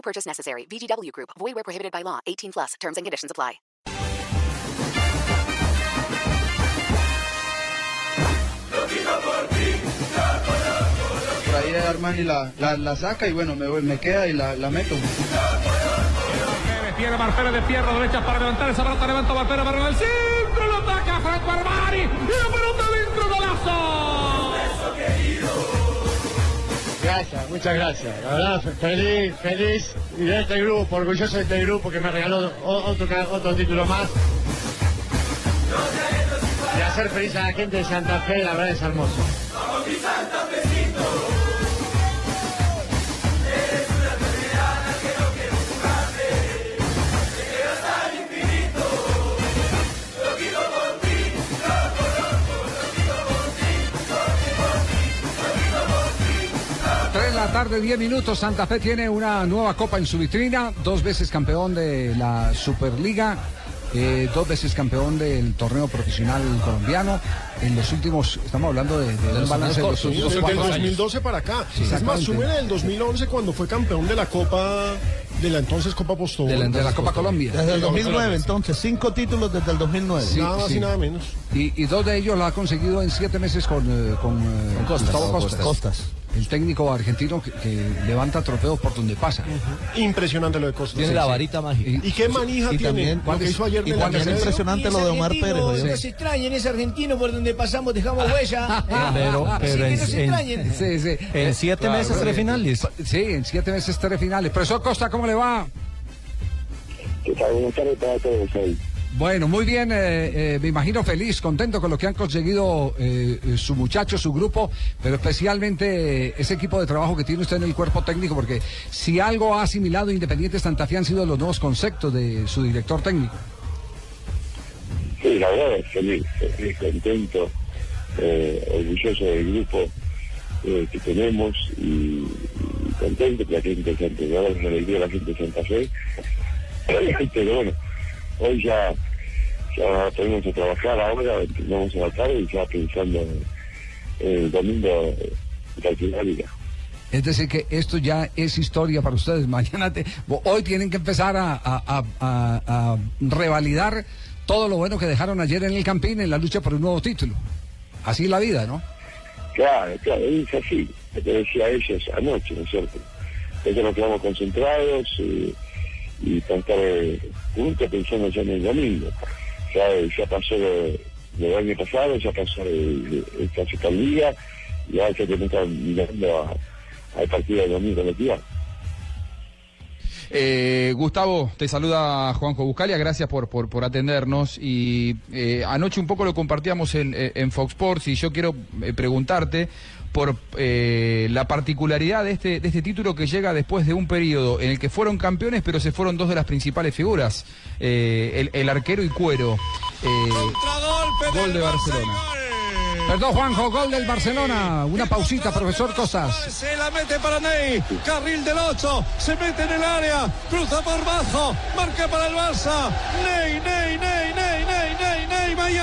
No purchase necessary. VGW Group. Void where prohibited by law. 18 plus. Terms and conditions apply. Por ahí Armani la, la, la saca y bueno, me, voy- me queda y la, la meto. Tiene Marcelo de pierna derecha para levantar esa pelota. Levanta Marcelo para el centro. Lo ataca Franco Armani. Y la Gracias, muchas gracias. La verdad, fe- feliz, feliz y de este grupo, orgulloso de este grupo que me regaló otro, otro título más. Y hacer feliz a la gente de Santa Fe, la verdad es hermoso. La tarde, 10 minutos. Santa Fe tiene una nueva copa en su vitrina. Dos veces campeón de la Superliga. eh, dos veces campeón del torneo profesional colombiano. En los últimos, estamos hablando de, de un balance de los últimos Desde el cuatro años. 2012 para acá. Sí, es más, suben el 2011 cuando fue campeón de la Copa, de la entonces Copa Postobón. De la- de la Copa Colombia. Desde el 2009, entonces, cinco títulos desde el 2009. Sí, Nada más sí. y nada menos. Y, y dos de ellos lo ha conseguido en siete meses con, eh, con, eh, Gustavo Costas. Costas. El técnico argentino que, que levanta trofeos por donde pasa. Impresionante lo de Costa. Tiene la varita mágica. ¿Y qué manija Y tiene? también- lo que hizo ayer y también es impresionante lo de Omar Pérez. No se extrañen, es argentino por donde pasamos, dejamos huella. Pero- pero que en- no se en- extrañen. Sí, sí. En siete Claro, meses, tres eh, finales. Sí, en siete meses, tres finales. Profesor Costa, ¿cómo le va? ¿Qué tal? Buenas tardes para todos ahí. Bueno, muy bien, eh, eh, me imagino feliz, contento con lo que han conseguido eh, su muchacho, su grupo, pero especialmente ese equipo de trabajo que tiene usted en el cuerpo técnico, porque si algo ha asimilado Independiente Santa Fe han sido los nuevos conceptos de su director técnico. Sí, la verdad es feliz, feliz, contento, orgulloso del grupo que tenemos y, contento que la gente de Santa Fe, una alegría a la gente de Santa Fe. Pero bueno, hoy ya, ya tenemos que trabajar ahora, empezamos a la tarde y ya pensando en el domingo de la liga. Es decir, que esto ya es historia para ustedes. Mañana, te- hoy tienen que empezar a, a- a- a- revalidar todo lo bueno que dejaron ayer en el Campín en la lucha por un nuevo título. Así es la vida, ¿no? Claro, claro, es así, lo que decía ellos anoche, ¿no es cierto? Nosotros nos quedamos concentrados eh, y eh, juntos pensando ya en el domingo. Ya, ya pasó lo del año pasado, ya pasó esta ahora ya tenemos que estar mirando al partido del domingo de Tía. Eh, Gustavo, te saluda Juanjo Buscalia, gracias por, por, por atendernos. Y eh, anoche un poco lo compartíamos en, eh, en Fox Sports y yo quiero eh, preguntarte por eh, la particularidad de este, de este título que llega después de un periodo en el que fueron campeones, pero se fueron dos de las principales figuras, el, el arquero y cuero. Gol de Barcelona. Perdón, Juanjo, gol del Barcelona. Una pausita, profesor Cosas. Se la mete para Ney. Carril del 8. Se mete en el área. Cruza por bajo. Marca para el Barça. Ney, Ney, Ney,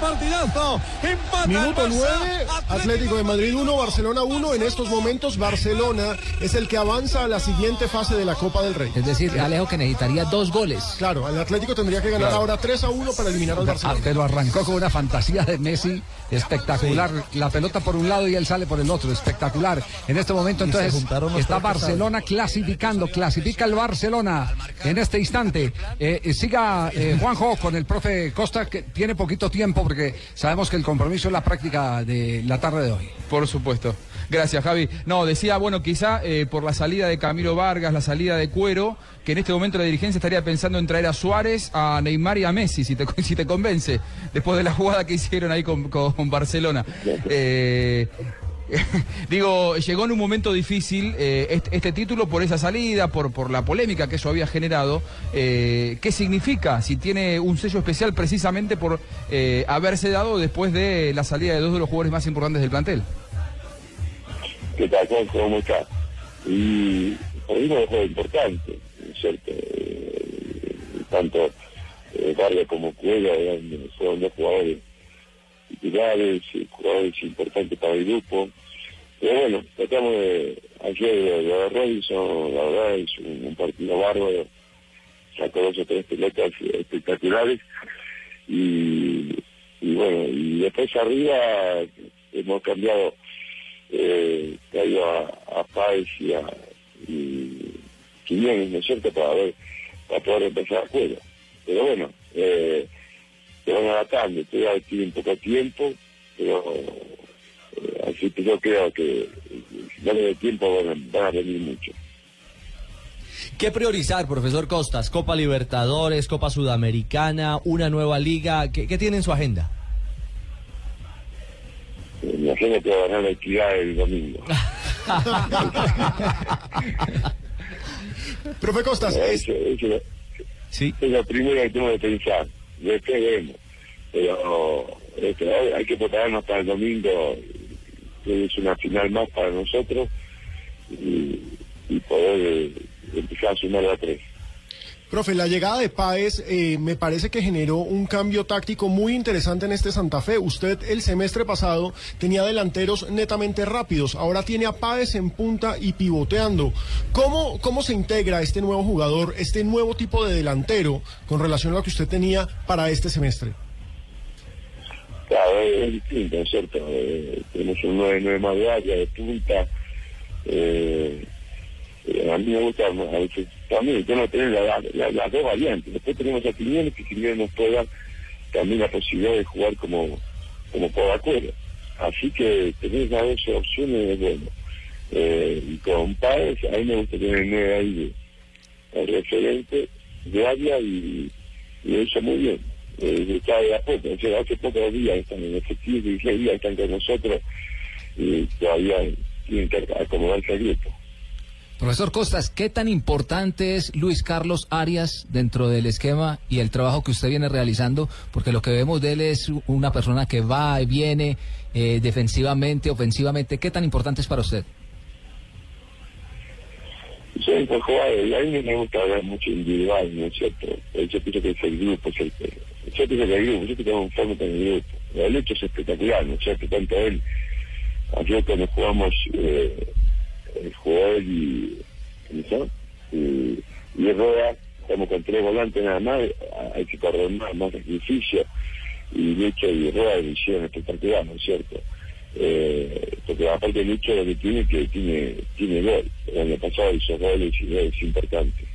partidazo. Empata Minuto Barça. 9, Atlético de Madrid 1, Barcelona 1. En estos momentos, Barcelona es el que avanza a la siguiente fase de la Copa del Rey. Es decir, Alejo que necesitaría dos goles. Claro, el Atlético tendría que ganar Claro. ahora 3 a 1 para eliminar al Ah, Barcelona. pero arrancó con una fantasía de Messi espectacular. La pelota por un lado y él sale por el otro. Espectacular. En este momento, Y entonces, está. Barcelona clasificando. Clasifica el Barcelona en este instante. Eh, eh, siga eh, Juanjo con el profe Costa, que tiene poquito tiempo porque sabemos que el compromiso es la práctica de la tarde de hoy. Por supuesto. Gracias, Javi. No, decía, bueno, quizá eh, por la salida de Camilo Vargas, la salida de Cuero, que en este momento la dirigencia estaría pensando en traer a Suárez, a Neymar y a Messi, si te, si te convence, después de la jugada que hicieron ahí con, con Barcelona. Eh, Digo, llegó en un momento difícil eh, este, título por esa salida, por, por la polémica que eso había generado. Eh, ¿Qué significa si tiene un sello especial precisamente por eh, haberse dado después de la salida de dos de los jugadores más importantes del plantel? ¿Qué tal? ¿Cómo está? Y por mí es importante, ¿no es cierto? Tanto Vargas como Cuelga eran- fueron dos jugadores titulares, eh, jugadores importantes para el grupo. Pero bueno, tratamos de, ayer de, de Robinson, la verdad es un, partido bárbaro, sacó dos o tres pelotas espectaculares y, bueno, y después arriba hemos cambiado, eh, traído a, a Páez y a y Quiñones, ¿no es cierto?, para ver, para poder empezar a juego. Pero bueno, eh, se van adaptando, todavía tienen poco tiempo, pero eh, así que yo creo que si no le tiempo van a, van a venir mucho. ¿Qué priorizar, profesor Costas? Copa Libertadores, Copa Sudamericana, una nueva liga. ¿Qué, qué tiene en su agenda? Eh, Me imagino que va a ganar la equidad el domingo. Profe Costas, Eso, eso- Sí. es lo primero que tengo que pensar. Después vemos. Pero este, hay- que prepararnos para el domingo, que es una final más para nosotros, y, y poder eh, empezar a sumar a tres. Profe, la llegada de Páez eh, me parece que generó un cambio táctico muy interesante en este Santa Fe. Usted el semestre pasado tenía delanteros netamente rápidos, ahora tiene a Páez en punta y pivoteando. ¿Cómo, ¿Cómo se integra este nuevo jugador, este nuevo tipo de delantero con relación a lo que usted tenía para este semestre? Claro, es, distinto, ¿no es cierto? Eh, tenemos un 9-9 más de área, de punta. Eh, eh, a mí me gusta a veces también, yo no tener la- la- dos variantes. Después tenemos a Quiñones, que Quiñones nos puede dar también la posibilidad de jugar como, como acuerdo. Así que tener las dos opciones es bueno. Eh, y con Páez, a mí me gusta tener 9 ahí de, el referente de área y, y lo hizo muy bien. Eh, está de a poco, o sea, hace pocos días están en efectivo, 16 días están con nosotros y todavía tienen que acomodarse al grupo. Profesor Costas, ¿qué tan importante es Luis Carlos Arias dentro del esquema y el trabajo que usted viene realizando? Porque lo que vemos de él es una persona que va y viene eh, defensivamente, ofensivamente. ¿Qué tan importante es para usted? Soy un a mí me gusta ver mucho individual, ¿no es cierto? Yo pienso que es el grupo, es el que... Yo el grupo, yo que un forma con el grupo. El hecho es espectacular, ¿no es cierto? Tanto él, ayer cuando jugamos, eh, el jugador y... ¿Cómo se llama? Y, y estamos con tres volantes nada más, hay que correr más, más sacrificio. Y hecho, y Roda lo hicieron espectacular, ¿no es cierto? Eh, porque aparte de lo que tiene que tiene tiene gol el año pasado hizo goles y goles importantes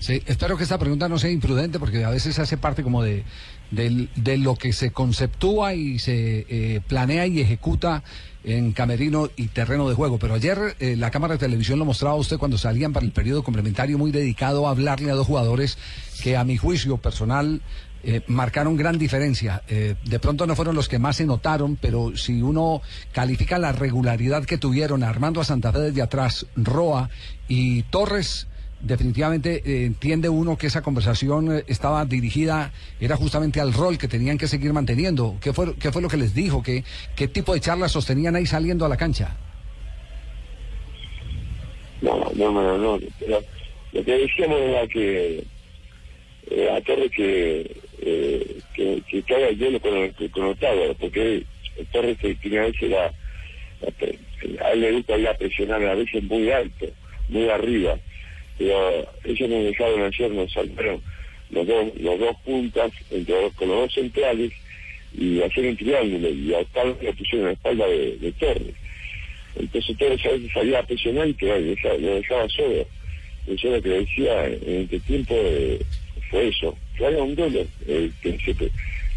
Sí, espero que esta pregunta no sea imprudente porque a veces hace parte como de, de lo que se conceptúa y se eh, planea y ejecuta en camerino y terreno de juego. Pero ayer eh, la cámara de televisión lo mostraba a usted cuando salían para el periodo complementario muy dedicado a hablarle a dos jugadores que a mi juicio personal eh, marcaron gran diferencia. Eh, de pronto no fueron los que más se notaron, pero si uno califica la regularidad que tuvieron Armando a Santa Fe desde atrás, Roa y Torres, definitivamente eh, entiende uno que esa conversación eh, estaba dirigida, era justamente al rol que tenían que seguir manteniendo. ¿Qué fue, qué fue lo que les dijo? ¿Qué, ¿Qué tipo de charlas sostenían ahí saliendo a la cancha? no no no no lo que decíamos era que eh, a Torres que que, que el hielo con, el- con Ottawa porque Torres que tiene a veces la, la a él le gusta ir a presionar a veces muy alto muy arriba pero ellos nos dejaron ayer nos saltaron los dos los dos puntas entre con los dos centrales y hacer un triángulo y a Ottawa lo pusieron la espalda de, Torres. Entonces Torres a veces salía a presionar y que lo dejaba, lo dejaba solo. Yo lo que decía en este tiempo eh, fue eso, que un duelo, eh, que, se,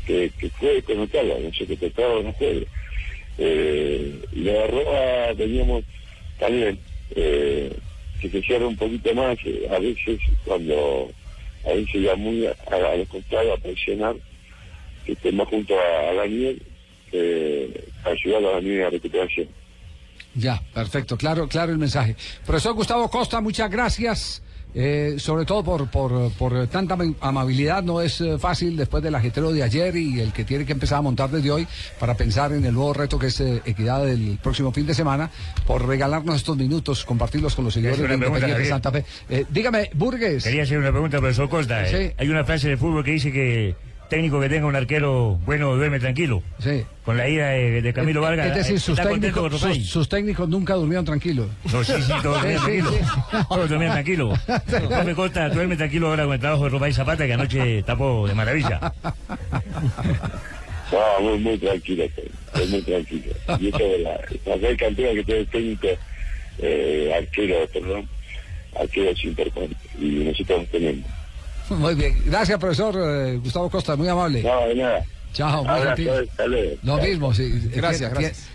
que, que juegue con Otala, no sé, que tocaba un juego. Eh, y la Roa teníamos también eh, que se cierra un poquito más, eh, a veces cuando a veces ya muy a, a los costados a presionar, que junto a, a Daniel, eh, ayudar a Daniel a la recuperación. Ya, perfecto, claro, claro el mensaje. Profesor Gustavo Costa, muchas gracias. Eh, sobre todo por, por, por tanta am- amabilidad, no es eh, fácil después del ajetreo de ayer y el que tiene que empezar a montar desde hoy para pensar en el nuevo reto que es eh, Equidad del próximo fin de semana, por regalarnos estos minutos, compartirlos con los seguidores de pregunta, Santa Fe. Eh, dígame, Burgues. Quería hacer una pregunta, profesor Costa. Sí. Hay una frase de fútbol que dice que técnico que tenga un arquero bueno duerme tranquilo. Sí. Con la ida de, de Camilo Es- Vargas. Es decir, eh, sus ¿está contento técnicos, sus, sus técnicos nunca durmieron tranquilos. No, sí, sí, todos dormían Sí, sí, tranquilos. sí. Todos dormían tranquilos. Profe Costa, duerme tranquilo ahora con el trabajo de Romay Zapata, que anoche tapó de maravilla. No, muy, muy tranquilo, estoy, muy tranquilo. Y eso de la, la que tiene técnico, eh, arquero, perdón, arquero es importante. Y nosotros tenemos. Muy bien, gracias profesor eh, Gustavo Costa, muy amable. No, de nada. Chao, muy. Lo mismo, sí. Gracias, gracias.